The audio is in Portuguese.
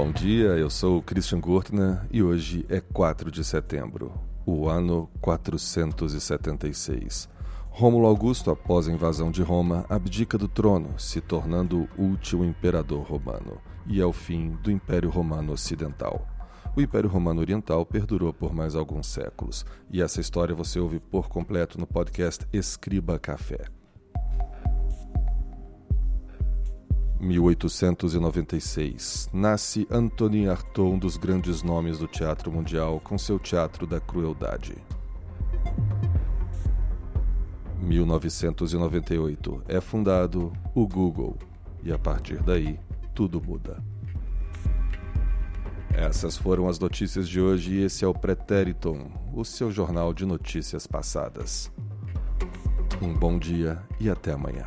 Bom dia, eu sou Christian Gurtner e hoje é 4 de setembro, o ano 476. Rômulo Augusto, após a invasão de Roma, abdica do trono, se tornando o último imperador romano, e é o fim do Império Romano Ocidental. O Império Romano Oriental perdurou por mais alguns séculos, e essa história você ouve por completo no podcast Escriba Café. 1896. Nasce Antonin Artaud, um dos grandes nomes do teatro mundial, com seu Teatro da Crueldade. 1998. É fundado o Google. E a partir daí, tudo muda. Essas foram as notícias de hoje e esse é o Pretériton, o seu jornal de notícias passadas. Um bom dia e até amanhã.